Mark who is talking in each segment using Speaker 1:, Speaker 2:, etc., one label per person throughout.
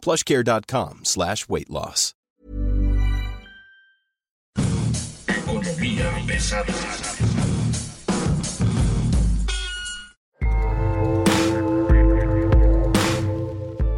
Speaker 1: plushcare.com slash weight loss.
Speaker 2: Economía pesada.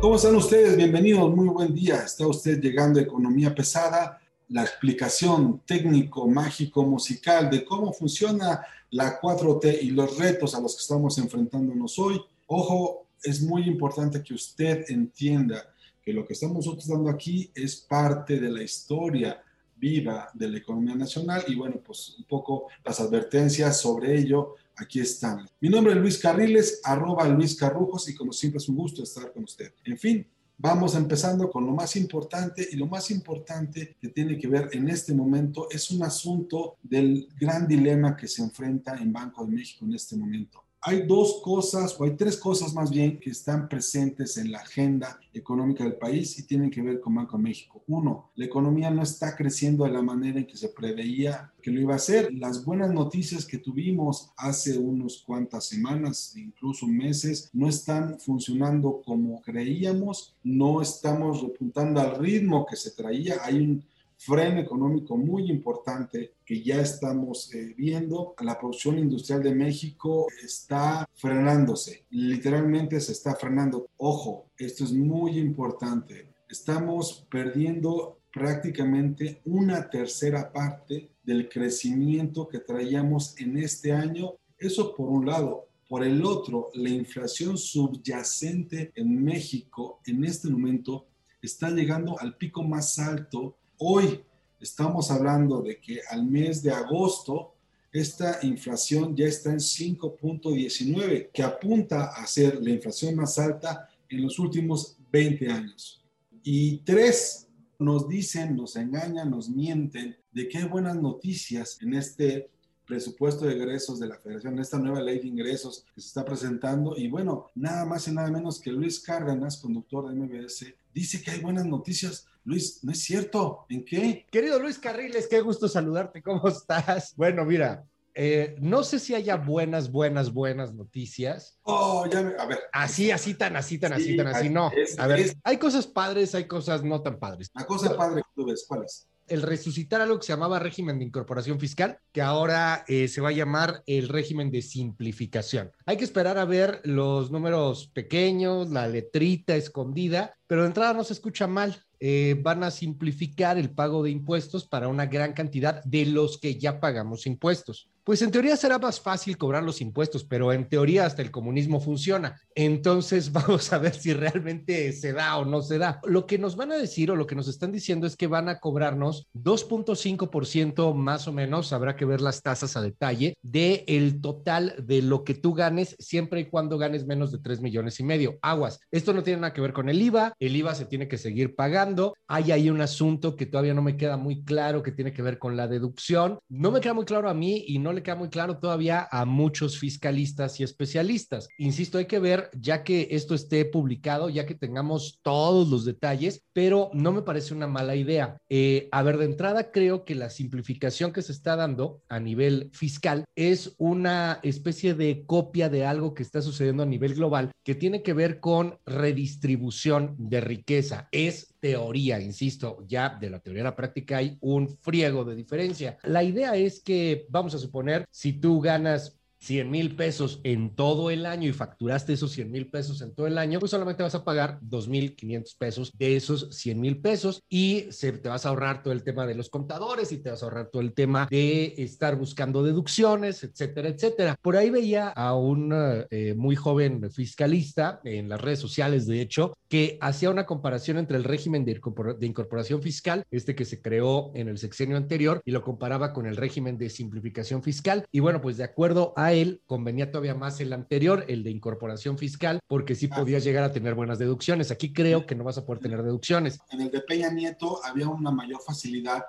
Speaker 3: ¿Cómo están ustedes? Bienvenidos, muy buen día. Está usted llegando a Economía Pesada, la explicación técnico, mágico, musical de cómo funciona la 4T y los retos a los que estamos enfrentándonos hoy. Ojo, es muy importante que usted entienda que lo que estamos nosotros dando aquí es parte de la historia viva de la economía nacional y bueno, pues un poco las advertencias sobre ello aquí están. Mi nombre es Luis Carriles, arroba Luis Carrujos y como siempre es un gusto estar con usted. En fin, vamos empezando con lo más importante y lo más importante que tiene que ver en este momento es un asunto del gran dilema que se enfrenta en Banco de México en este momento hay dos cosas, o hay tres cosas más bien, que están presentes en la agenda económica del país y tienen que ver con Banco México. Uno, la economía no está creciendo de la manera en que se preveía que lo iba a hacer. Las buenas noticias que tuvimos hace unos cuantas semanas, incluso meses, no están funcionando como creíamos, no estamos repuntando al ritmo que se traía. Hay un freno económico muy importante que ya estamos eh, viendo. La producción industrial de México está frenándose, literalmente se está frenando. Ojo, esto es muy importante. Estamos perdiendo prácticamente una tercera parte del crecimiento que traíamos en este año. Eso por un lado. Por el otro, la inflación subyacente en México en este momento está llegando al pico más alto Hoy estamos hablando de que al mes de agosto esta inflación ya está en 5.19, que apunta a ser la inflación más alta en los últimos 20 años. Y tres, nos dicen, nos engañan, nos mienten de que hay buenas noticias en este presupuesto de egresos de la Federación, esta nueva ley de ingresos que se está presentando. Y bueno, nada más y nada menos que Luis Cárdenas, conductor de MBS, dice que hay buenas noticias. Luis, no es cierto. ¿En qué?
Speaker 4: Querido Luis Carriles, qué gusto saludarte. ¿Cómo estás? Bueno, mira, eh, no sé si haya buenas, buenas, buenas noticias.
Speaker 3: Oh, ya me, a ver.
Speaker 4: Así, así, tan, así, tan, así, tan, así, no. a ver, hay cosas padres, hay cosas no tan padres.
Speaker 3: La cosa padre que tú ves, ¿cuál es?
Speaker 4: El resucitar algo que se llamaba régimen de incorporación fiscal, que ahora eh, se va a llamar el régimen de simplificación. Hay que esperar a ver los números pequeños, la letrita escondida, pero de entrada no se escucha mal. Eh, van a simplificar el pago de impuestos para una gran cantidad de los que ya pagamos impuestos. Pues en teoría será más fácil cobrar los impuestos, pero en teoría hasta el comunismo funciona. Entonces vamos a ver si realmente se da o no se da. Lo que nos van a decir o lo que nos están diciendo es que van a cobrarnos 2.5% más o menos, habrá que ver las tasas a detalle, de el total de lo que tú ganes siempre y cuando ganes menos de 3 millones y medio. Aguas, esto no tiene nada que ver con el IVA, el IVA se tiene que seguir pagando. Hay ahí un asunto que todavía no me queda muy claro que tiene que ver con la deducción. No me queda muy claro a mí y no le queda muy claro todavía a muchos fiscalistas y especialistas. Insisto, hay que ver ya que esto esté publicado, ya que tengamos todos los detalles, pero no me parece una mala idea. Eh, a ver, de entrada creo que la simplificación que se está dando a nivel fiscal es una especie de copia de algo que está sucediendo a nivel global que tiene que ver con redistribución de riqueza. Es teoría, insisto, ya de la teoría a la práctica hay un friego de diferencia. La idea es que, vamos a suponer, si tú ganas 100 mil pesos en todo el año y facturaste esos 100 mil pesos en todo el año, pues solamente vas a pagar 2.500 pesos de esos 100 mil pesos y se, te vas a ahorrar todo el tema de los contadores y te vas a ahorrar todo el tema de estar buscando deducciones, etcétera, etcétera. Por ahí veía a un eh, muy joven fiscalista en las redes sociales, de hecho, que hacía una comparación entre el régimen de, de incorporación fiscal, este que se creó en el sexenio anterior, y lo comparaba con el régimen de simplificación fiscal. Y bueno, pues de acuerdo a para él convenía todavía más el anterior, el de incorporación fiscal, porque sí podías llegar a tener buenas deducciones. Aquí creo que no vas a poder tener deducciones.
Speaker 3: En el de Peña Nieto había una mayor facilidad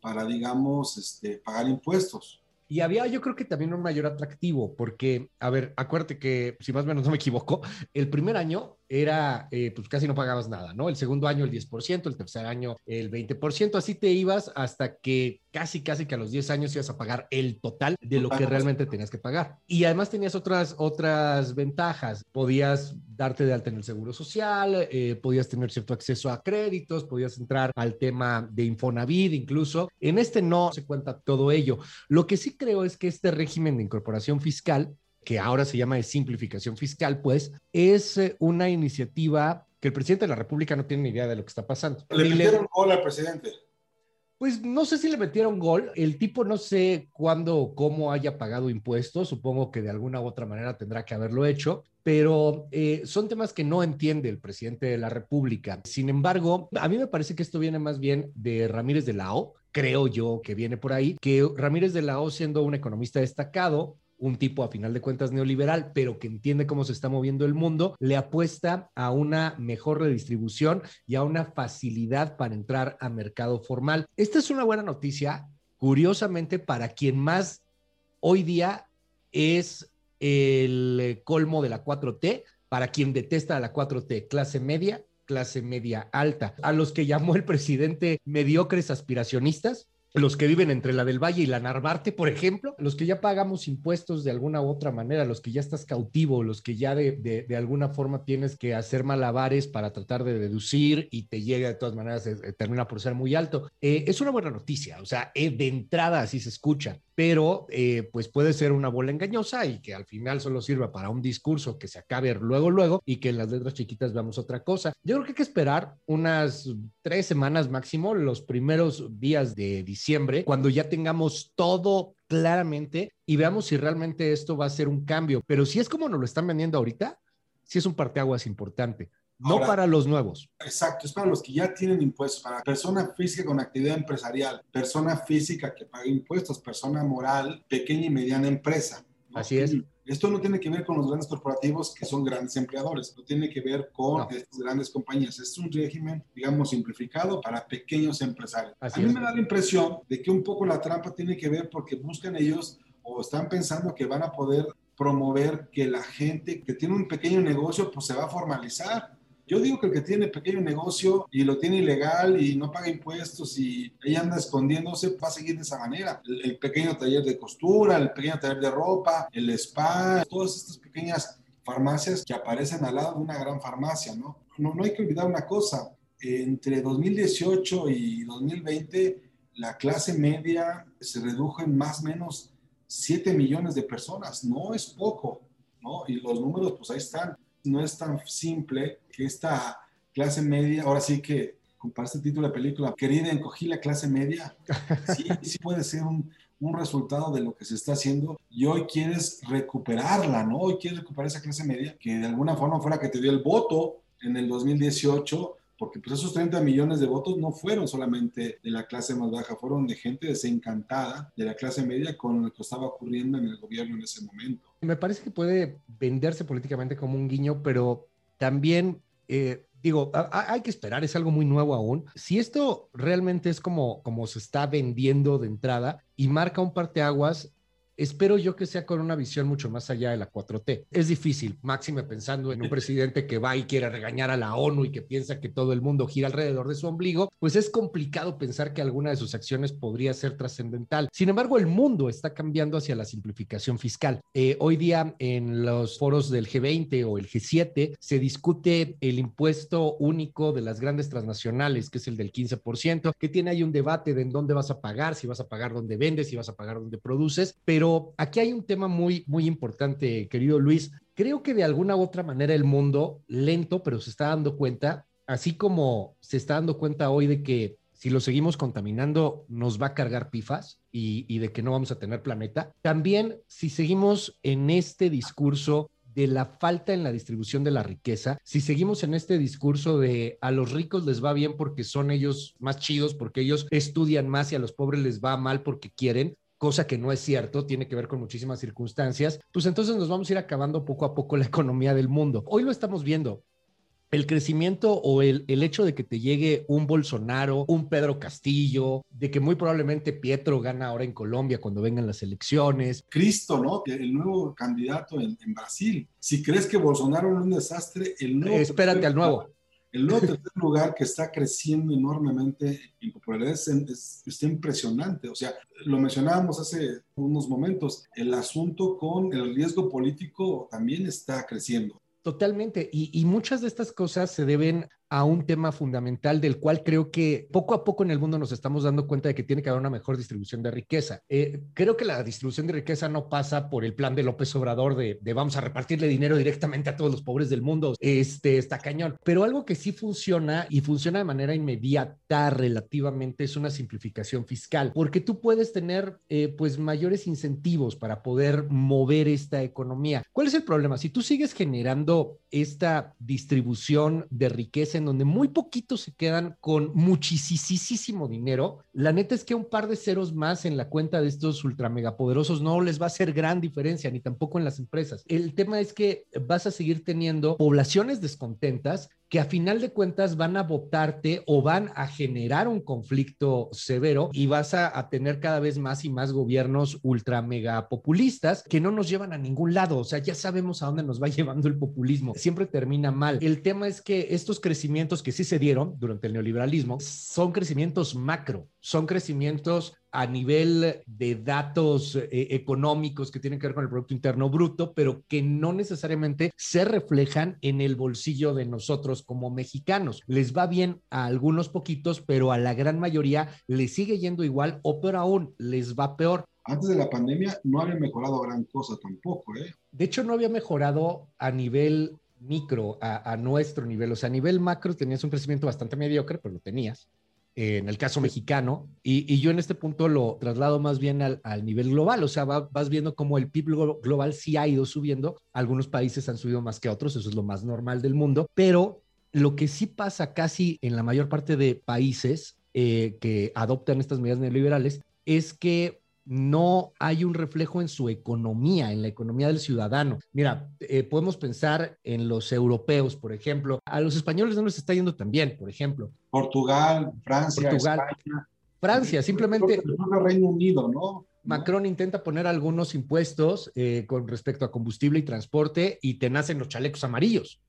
Speaker 3: para, digamos, este, pagar impuestos.
Speaker 4: Y había yo creo que también un mayor atractivo, porque, a ver, acuérdate que, si más o menos no me equivoco, el primer año era, eh, pues casi no pagabas nada, ¿no? El segundo año el 10%, el tercer año el 20%, así te ibas hasta que casi, casi que a los 10 años ibas a pagar el total de lo que realmente tenías que pagar. Y además tenías otras, otras ventajas. Podías darte de alta en el seguro social, eh, podías tener cierto acceso a créditos, podías entrar al tema de Infonavit incluso. En este no se cuenta todo ello. Lo que sí creo es que este régimen de incorporación fiscal que ahora se llama de simplificación fiscal, pues es eh, una iniciativa que el presidente de la República no tiene ni idea de lo que está pasando.
Speaker 3: Le metieron gol al presidente.
Speaker 4: Pues no sé si le metieron gol. El tipo no sé cuándo o cómo haya pagado impuestos. Supongo que de alguna u otra manera tendrá que haberlo hecho. Pero eh, son temas que no entiende el presidente de la República. Sin embargo, a mí me parece que esto viene más bien de Ramírez de la O. Creo yo que viene por ahí, que Ramírez de la O siendo un economista destacado, un tipo a final de cuentas neoliberal, pero que entiende cómo se está moviendo el mundo, le apuesta a una mejor redistribución y a una facilidad para entrar a mercado formal. Esta es una buena noticia, curiosamente, para quien más hoy día es el colmo de la 4T, para quien detesta a la 4T, clase media, clase media alta, a los que llamó el presidente mediocres aspiracionistas, los que viven entre la del Valle y la Narvarte, por ejemplo, los que ya pagamos impuestos de alguna u otra manera, los que ya estás cautivo, los que ya de, de, alguna forma tienes que hacer malabares para tratar de deducir y te llega de todas maneras, eh, termina por ser muy alto. Eh, es una buena noticia, o sea, eh, de entrada así se escucha pero eh, pues puede ser una bola engañosa y que al final solo sirva para un discurso que se acabe luego, luego y que en las letras chiquitas veamos otra cosa. Yo creo que hay que esperar unas tres semanas máximo, los primeros días de diciembre, cuando ya tengamos todo claramente y veamos si realmente esto va a ser un cambio. Pero si es como nos lo están vendiendo ahorita, si es un parteaguas importante. No para los nuevos.
Speaker 3: Exacto, es para los que ya tienen impuestos, para persona física con actividad empresarial, persona física que paga impuestos, persona moral, pequeña y mediana empresa.
Speaker 4: Así es.
Speaker 3: Esto no tiene que ver con los grandes corporativos que son grandes empleadores, no tiene que ver con estas grandes compañías. Es un régimen, digamos, simplificado para pequeños empresarios. A mí me da la impresión de que un poco la trampa tiene que ver porque buscan ellos o están pensando que van a poder promover que la gente que tiene un pequeño negocio pues se va a formalizar yo digo que el que tiene pequeño negocio y lo tiene ilegal y no paga impuestos y ella anda escondiéndose, va a seguir de esa manera. El, pequeño taller de costura, el pequeño taller de ropa, el spa, todas estas pequeñas farmacias que aparecen al lado de una gran farmacia, ¿no? No, no hay que olvidar una cosa, entre 2018 y 2020 la clase media se redujo en más o menos 7 millones de personas, no es poco, ¿no? Y los números pues ahí están no es tan simple que esta clase media, ahora sí que comparte el título de película, querida, encogí la clase media, sí, sí puede ser un, un, resultado de lo que se está haciendo y hoy quieres recuperarla, ¿no? Hoy quieres recuperar esa clase media que de alguna forma fuera que te dio el voto en el 2018 porque pues esos 30 millones de votos no fueron solamente de la clase más baja, fueron de gente desencantada de la clase media con lo que estaba ocurriendo en el gobierno en ese momento.
Speaker 4: Me parece que puede venderse políticamente como un guiño, pero también... Eh, digo, hay que esperar, es algo muy nuevo aún. Si esto realmente es como, como se está vendiendo de entrada y marca un parteaguas, espero yo que sea con una visión mucho más allá de la 4T. Es difícil, máxime pensando en un presidente que va y quiere regañar a la ONU y que piensa que todo el mundo gira alrededor de su ombligo, pues es complicado pensar que alguna de sus acciones podría ser trascendental. Sin embargo, el mundo está cambiando hacia la simplificación fiscal. Eh, hoy día en los foros del G20 o el G7 se discute el impuesto único de las grandes transnacionales, que es el del 15%, que tiene ahí un debate de en dónde vas a pagar, si vas a pagar donde vendes, si vas a pagar donde produces, pero aquí hay un tema muy, muy importante, querido Luis. Creo que de alguna u otra manera el mundo, lento, pero se está dando cuenta, así como se está dando cuenta hoy de que si lo seguimos contaminando nos va a cargar pifas y, y de que no vamos a tener planeta, también si seguimos en este discurso de la falta en la distribución de la riqueza, si seguimos en este discurso de a los ricos les va bien porque son ellos más chidos, porque ellos estudian más y a los pobres les va mal porque quieren, cosa que no es cierto, tiene que ver con muchísimas circunstancias, pues entonces nos vamos a ir acabando poco a poco la economía del mundo. Hoy lo estamos viendo el crecimiento o el, el, hecho de que te llegue un Bolsonaro, un Pedro Castillo, de que muy probablemente Pietro gana ahora en Colombia cuando vengan las elecciones.
Speaker 3: Cristo, ¿no? El nuevo candidato en, en Brasil. Si crees que Bolsonaro es un desastre, el nuevo...
Speaker 4: Espérate al nuevo.
Speaker 3: El nuevo tercer lugar que está creciendo enormemente en popularidad es, es, impresionante. O sea, lo mencionábamos hace unos momentos, el asunto con el riesgo político también está creciendo.
Speaker 4: Totalmente. Y, muchas de estas cosas se deben a un tema fundamental del cual creo que poco a poco en el mundo nos estamos dando cuenta de que tiene que haber una mejor distribución de riqueza. Eh, creo que la distribución de riqueza no pasa por el plan de López Obrador de, vamos a repartirle dinero directamente a todos los pobres del mundo. Este está cañón. Pero algo que sí funciona y funciona de manera inmediata relativamente es una simplificación fiscal, porque tú puedes tener eh, pues mayores incentivos para poder mover esta economía. ¿Cuál es el problema? Si tú sigues generando esta distribución de riqueza en donde muy poquitos se quedan con muchísimo dinero, la neta es que un par de ceros más en la cuenta de estos ultra megapoderosos no les va a hacer gran diferencia, ni tampoco en las empresas. El tema es que vas a seguir teniendo poblaciones descontentas que a final de cuentas van a votarte o van a generar un conflicto severo y vas a, tener cada vez más y más gobiernos ultra mega populistas que no nos llevan a ningún lado. O sea, ya sabemos a dónde nos va llevando el populismo. Siempre termina mal. El tema es que estos crecimientos que sí se dieron durante el neoliberalismo son crecimientos macro, son crecimientos a nivel de datos eh, económicos que tienen que ver con el Producto Interno Bruto, pero que no necesariamente se reflejan en el bolsillo de nosotros como mexicanos. Les va bien a algunos poquitos, pero a la gran mayoría les sigue yendo igual o peor aún, les va peor.
Speaker 3: Antes de la pandemia no había mejorado gran cosa tampoco, ¿eh?
Speaker 4: De hecho, no había mejorado a nivel micro, a, a nuestro nivel. O sea, a nivel macro tenías un crecimiento bastante mediocre, pero lo tenías en el caso mexicano, y, y, yo en este punto lo traslado más bien al, al nivel global, o sea, va, vas viendo cómo el PIB global sí ha ido subiendo, algunos países han subido más que otros, eso es lo más normal del mundo, pero lo que sí pasa casi en la mayor parte de países eh, que adoptan estas medidas neoliberales es que no hay un reflejo en su economía, en la economía del ciudadano. Mira, eh, podemos pensar en los europeos, por ejemplo. A los españoles no les está yendo tan bien, por ejemplo.
Speaker 3: Portugal, Francia,
Speaker 4: Portugal,
Speaker 3: España.
Speaker 4: Francia, simplemente...
Speaker 3: Reino Unido, ¿no?
Speaker 4: Macron intenta poner algunos impuestos eh, con respecto a combustible y transporte y te nacen los chalecos amarillos.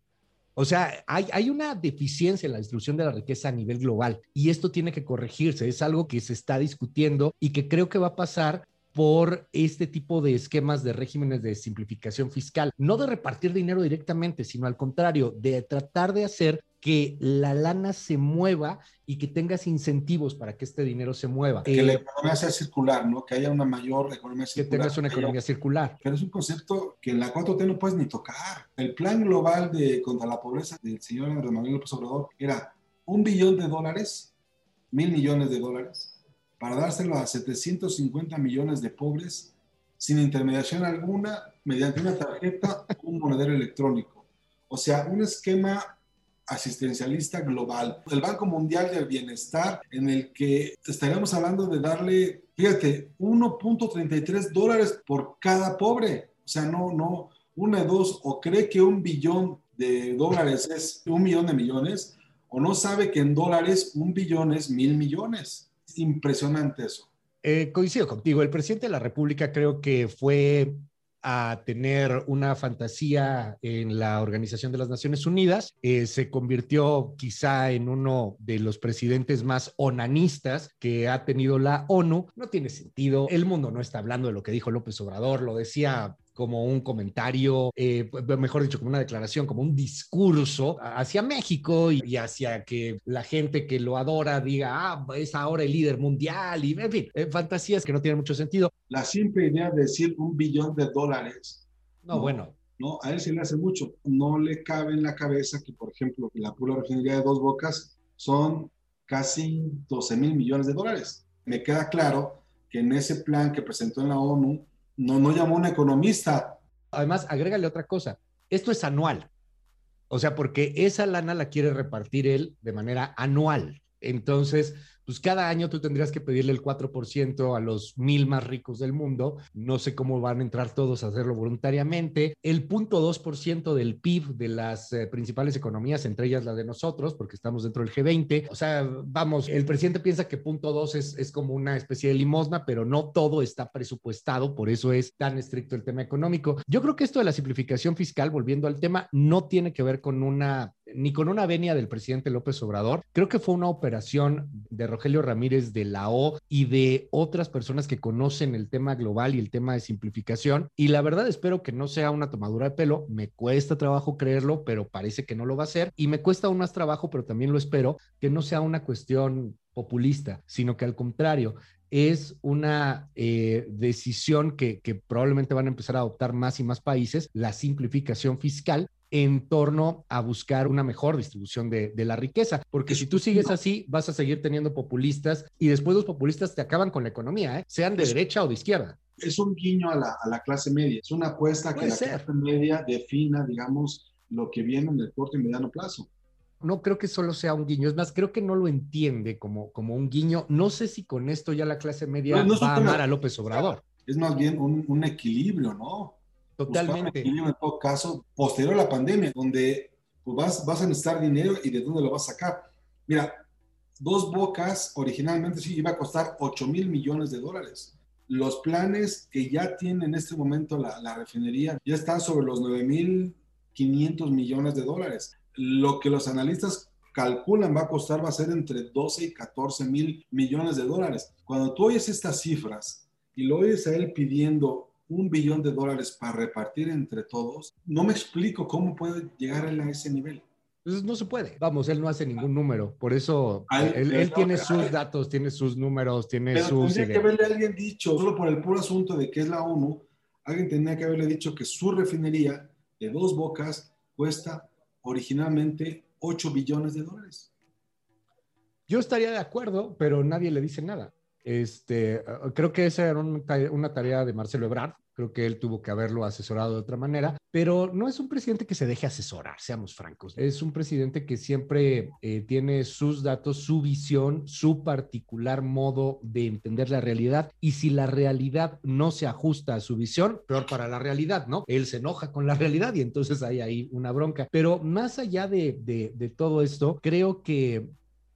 Speaker 4: O sea, hay, hay, una deficiencia en la distribución de la riqueza a nivel global y esto tiene que corregirse. Es algo que se está discutiendo y que creo que va a pasar por este tipo de esquemas de regímenes de simplificación fiscal, no de repartir dinero directamente, sino al contrario, de tratar de hacer que la lana se mueva y que tengas incentivos para que este dinero se mueva.
Speaker 3: Que eh, la economía sea circular, ¿no? Que haya una mayor economía circular.
Speaker 4: Que tengas una economía circular.
Speaker 3: Pero es un concepto que en la 4T no puedes ni tocar. El plan global de contra la pobreza del señor Andrés Manuel López Obrador era un billón de dólares, mil millones de dólares, para dárselo a 750 millones de pobres sin intermediación alguna, mediante una tarjeta o un monedero electrónico. O sea, un esquema asistencialista global, el Banco Mundial del Bienestar, en el que estaríamos hablando de darle, fíjate, 1.33 dólares por cada pobre. O sea, no, no, una, dos, o cree que un billón de dólares es un millón de millones, o no sabe que en dólares un billón es mil millones. Es impresionante eso.
Speaker 4: Eh, coincido contigo, el presidente de la República creo que fue a tener una fantasía en la Organización de las Naciones Unidas. Eh, se convirtió quizá en uno de los presidentes más onanistas que ha tenido la ONU. No tiene sentido. El mundo no está hablando de lo que dijo López Obrador, lo decía como un comentario, eh, mejor dicho, como una declaración, como un discurso hacia México y, y, hacia que la gente que lo adora diga, ah, es ahora el líder mundial y, en fin, eh, fantasías que no tienen mucho sentido.
Speaker 3: La simple idea de decir un billón de dólares.
Speaker 4: No, no bueno.
Speaker 3: No, a él se le hace mucho. No le cabe en la cabeza que, por ejemplo, la pura refinería de Dos Bocas son casi 12 mil millones de dólares. Me queda claro que en ese plan que presentó en la ONU, no, no llamó un economista.
Speaker 4: Además, agrégale otra cosa. Esto es anual. O sea, porque esa lana la quiere repartir él de manera anual. Entonces, pues cada año tú tendrías que pedirle el 4% a los mil más ricos del mundo. No sé cómo van a entrar todos a hacerlo voluntariamente. El punto 2% del PIB de las eh, principales economías, entre ellas la de nosotros, porque estamos dentro del G20. O sea, vamos, el presidente piensa que punto 2 es, es como una especie de limosna, pero no todo está presupuestado, por eso es tan estricto el tema económico. Yo creo que esto de la simplificación fiscal, volviendo al tema, no tiene que ver con una ni con una venia del presidente López Obrador. Creo que fue una operación de Rogelio Ramírez de la O y de otras personas que conocen el tema global y el tema de simplificación. Y la verdad espero que no sea una tomadura de pelo. Me cuesta trabajo creerlo, pero parece que no lo va a ser. Y me cuesta aún más trabajo, pero también lo espero, que no sea una cuestión populista, sino que al contrario, es una eh, decisión que, que, probablemente van a empezar a adoptar más y más países, la simplificación fiscal, en torno a buscar una mejor distribución de, la riqueza, porque si tú sigues así, vas a seguir teniendo populistas y después los populistas te acaban con la economía, ¿eh? sean de derecha o de izquierda.
Speaker 3: Es un guiño a la, clase media, es una apuesta que la clase media defina, digamos, lo que viene en el corto y mediano plazo
Speaker 4: no creo que solo sea un guiño, es más, creo que no lo entiende como, como un guiño. No sé si con esto ya la clase media va a amar a López Obrador.
Speaker 3: Es más bien un, un equilibrio, ¿no?
Speaker 4: Totalmente.
Speaker 3: En todo caso, posterior a la pandemia, donde pues, vas, vas a necesitar dinero y de dónde lo vas a sacar. Mira, Dos Bocas originalmente sí iba a costar 8 mil millones de dólares. Los planes que ya tiene en este momento la, la refinería ya están sobre los 9 mil 500 millones de dólares. Lo que los analistas calculan va a costar va a ser entre 12 y 14 mil millones de dólares. Cuando tú oyes estas cifras y lo oyes a él pidiendo un billón de dólares para repartir entre todos, no me explico cómo puede llegar él a ese nivel.
Speaker 4: Entonces no se puede. Vamos, él no hace ningún número. Por eso él, tiene sus datos, tiene sus números, tiene
Speaker 3: pero
Speaker 4: sus.
Speaker 3: Tendría que haberle alguien dicho, solo por el puro asunto de que es la ONU, alguien tendría que haberle dicho que su refinería de dos bocas cuesta originalmente 8 billones de dólares.
Speaker 4: Yo estaría de acuerdo, pero nadie le dice nada. Este, creo que esa era una tarea de Marcelo Ebrard, creo que él tuvo que haberlo asesorado de otra manera, pero no es un presidente que se deje asesorar, seamos francos. Es un presidente que siempre eh, tiene sus datos, su visión, su particular modo de entender la realidad y si la realidad no se ajusta a su visión, peor para la realidad, ¿no? Él se enoja con la realidad y entonces hay ahí una bronca. Pero más allá de todo esto, creo que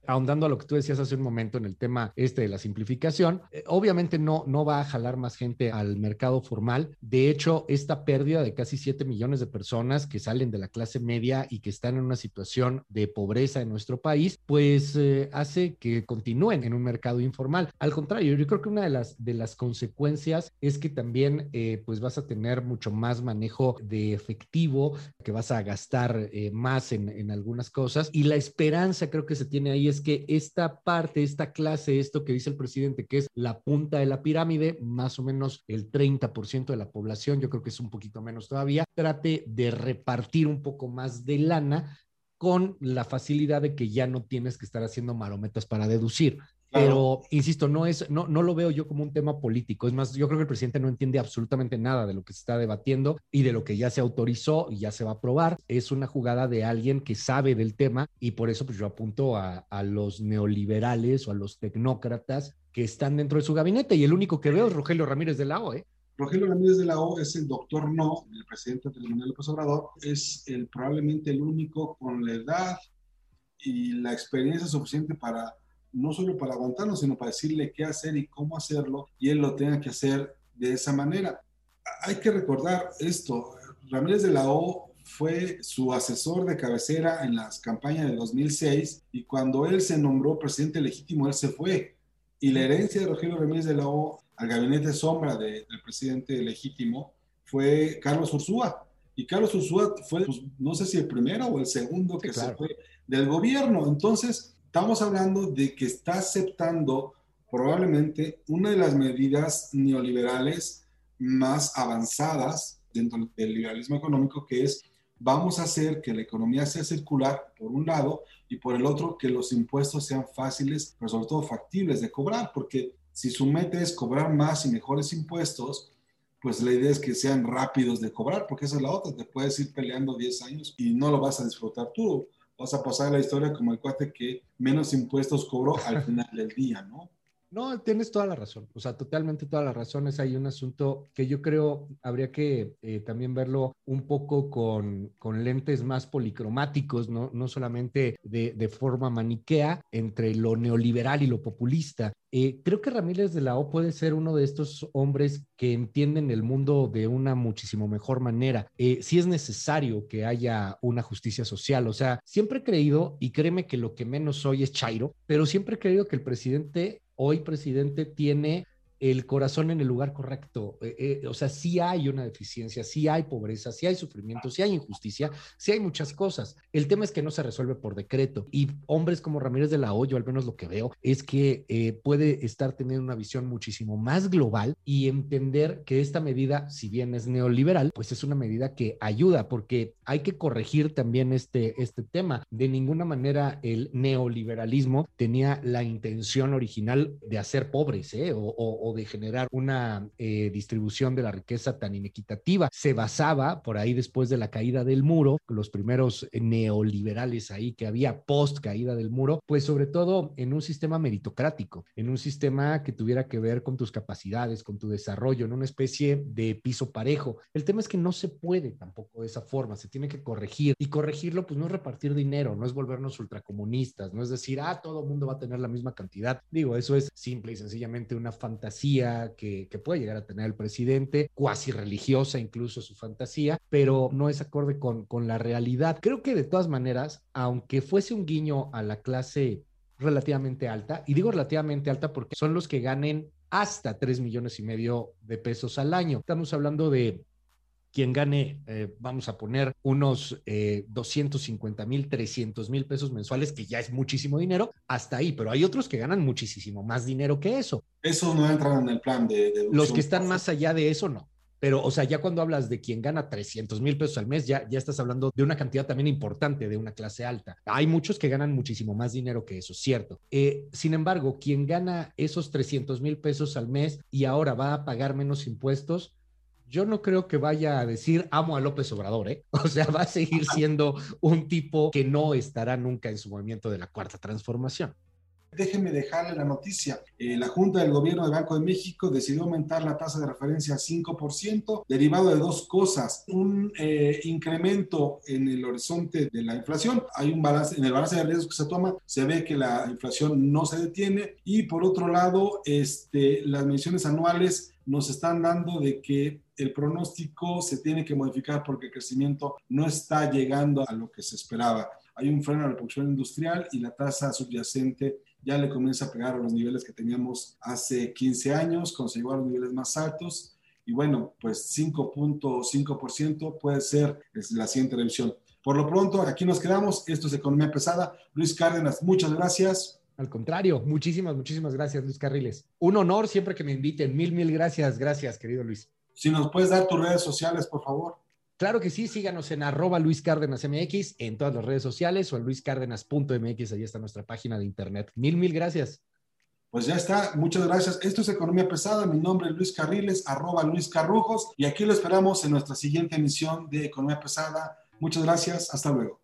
Speaker 4: ahondando a lo que tú decías hace un momento en el tema este de la simplificación, eh, obviamente no, no va a jalar más gente al mercado formal. De hecho, esta pérdida de casi 7 millones de personas que salen de la clase media y que están en una situación de pobreza en nuestro país, pues eh, hace que continúen en un mercado informal. Al contrario, yo creo que una de las, de las consecuencias es que también eh, pues vas a tener mucho más manejo de efectivo, que vas a gastar más en, en algunas cosas y la esperanza creo que se tiene ahí es que esta parte, esta clase, esto que dice el presidente, que es la punta de la pirámide, más o menos el 30% de la población, yo creo que es un poquito menos todavía, trate de repartir un poco más de lana con la facilidad de que ya no tienes que estar haciendo marometas para deducir. Pero, insisto, no, es, no, no lo veo yo como un tema político. Es más, yo creo que el presidente no entiende absolutamente nada de lo que se está debatiendo y de lo que ya se autorizó y ya se va a aprobar. Es una jugada de alguien que sabe del tema y por eso pues yo apunto a, a los neoliberales o a los tecnócratas que están dentro de su gabinete y el único que veo es Rogelio Ramírez de la O, ¿eh?
Speaker 3: Rogelio Ramírez de la O es el doctor no, el presidente del Tribunal López Obrador, es el, probablemente el único con la edad y la experiencia suficiente para no solo para aguantarlo, sino para decirle qué hacer y cómo hacerlo, y él lo tenga que hacer de esa manera. Hay que recordar esto, Ramírez de la O fue su asesor de cabecera en las campañas de 2006 y cuando él se nombró presidente legítimo, él se fue. Y la herencia de Rogelio Ramírez de la O al gabinete sombra del presidente legítimo fue Carlos Ursúa. Y Carlos Ursúa fue, pues, no sé si el primero o el segundo que se fue del gobierno. Entonces, Estamos hablando de que está aceptando probablemente una de las medidas neoliberales más avanzadas dentro del liberalismo económico, que es vamos a hacer que la economía sea circular, por un lado, y por el otro, que los impuestos sean fáciles, pero sobre todo factibles de cobrar, porque si su meta es cobrar más y mejores impuestos, pues la idea es que sean rápidos de cobrar, porque esa es la otra, te puedes ir peleando 10 años y no lo vas a disfrutar tú vas a pasar la historia como el cuate que menos impuestos cobró al final del día, ¿no?
Speaker 4: No, tienes toda la razón, o sea, totalmente toda la razón. Es ahí un asunto que yo creo habría que eh, también verlo un poco con, con, lentes más policromáticos, no, no solamente de, de, forma maniquea entre lo neoliberal y lo populista. Eh, creo que Ramírez de la O puede ser uno de estos hombres que entienden el mundo de una muchísimo mejor manera. Eh, sí es necesario que haya una justicia social, o sea, siempre he creído, y créeme que lo que menos soy es Chairo, pero siempre he creído que el presidente hoy presidente tiene el corazón en el lugar correcto. Eh, eh, o sea, sí hay una deficiencia, sí hay pobreza, sí hay sufrimiento, sí hay injusticia, sí hay muchas cosas. El tema es que no se resuelve por decreto. Y hombres como Ramírez de la Hoyo, al menos lo que veo, es que eh, puede estar teniendo una visión muchísimo más global y entender que esta medida, si bien es neoliberal, pues es una medida que ayuda, porque hay que corregir también este, este tema. De ninguna manera el neoliberalismo tenía la intención original de hacer pobres, ¿eh? o de generar una eh, distribución de la riqueza tan inequitativa. Se basaba por ahí después de la caída del muro, los primeros neoliberales ahí que había post caída del muro, pues sobre todo en un sistema meritocrático, en un sistema que tuviera que ver con tus capacidades, con tu desarrollo, en una especie de piso parejo. El tema es que no se puede tampoco de esa forma, se tiene que corregir y corregirlo pues no es repartir dinero, no es volvernos ultracomunistas, no es decir, ah, todo el mundo va a tener la misma cantidad. Digo, eso es simple y sencillamente una fantasía que, puede llegar a tener el presidente, cuasi religiosa incluso su fantasía, pero no es acorde con, con la realidad. Creo que de todas maneras, aunque fuese un guiño a la clase relativamente alta, y digo relativamente alta porque son los que ganen hasta 3 millones y medio de pesos al año. Estamos hablando de quien gane, eh, vamos a poner unos 250 eh, mil, 300 mil pesos mensuales, que ya es muchísimo dinero, hasta ahí, pero hay otros que ganan muchísimo más dinero que eso.
Speaker 3: Eso no entran en el plan de...
Speaker 4: Los que están más allá de eso, no. Pero, o sea, ya cuando hablas de quien gana 300 mil pesos al mes, ya, ya estás hablando de una cantidad también importante de una clase alta. Hay muchos que ganan muchísimo más dinero que eso, cierto. Eh, sin embargo, quien gana esos 300 mil pesos al mes y ahora va a pagar menos impuestos, yo no creo que vaya a decir amo a López Obrador, ¿eh? O sea, va a seguir siendo un tipo que no estará nunca en su movimiento de la cuarta transformación.
Speaker 3: Déjenme dejarle la noticia. Eh, la Junta del Gobierno del Banco de México decidió aumentar la tasa de referencia a 5%, derivado de dos cosas. Un eh, incremento en el horizonte de la inflación. Hay un balance, en el balance de riesgos que se toma, se ve que la inflación no se detiene. Y por otro lado, este, las mediciones anuales nos están dando de que el pronóstico se tiene que modificar porque el crecimiento no está llegando a lo que se esperaba. Hay un freno a la producción industrial y la tasa subyacente ya le comienza a pegar a los niveles que teníamos hace 15 años, llegó a los niveles más altos. Y bueno, pues 5.5% puede ser la siguiente revisión. Por lo pronto, aquí nos quedamos. Esto es Economía Pesada. Luis Cárdenas, muchas gracias.
Speaker 4: Al contrario, muchísimas, muchísimas gracias, Luis Carriles. Un honor siempre que me inviten. Mil, mil gracias. Gracias, querido Luis.
Speaker 3: Si nos puedes dar tus redes sociales, por favor.
Speaker 4: Claro que sí, síganos en arroba Luis Cárdenas MX en todas las redes sociales o en luiscárdenas.mx, ahí está nuestra página de internet. Mil, mil gracias.
Speaker 3: Pues ya está, muchas gracias. Esto es Economía Pesada, mi nombre es Luis Carriles, arroba Luis Carrujos, y aquí lo esperamos en nuestra siguiente emisión de Economía Pesada. Muchas gracias, hasta luego.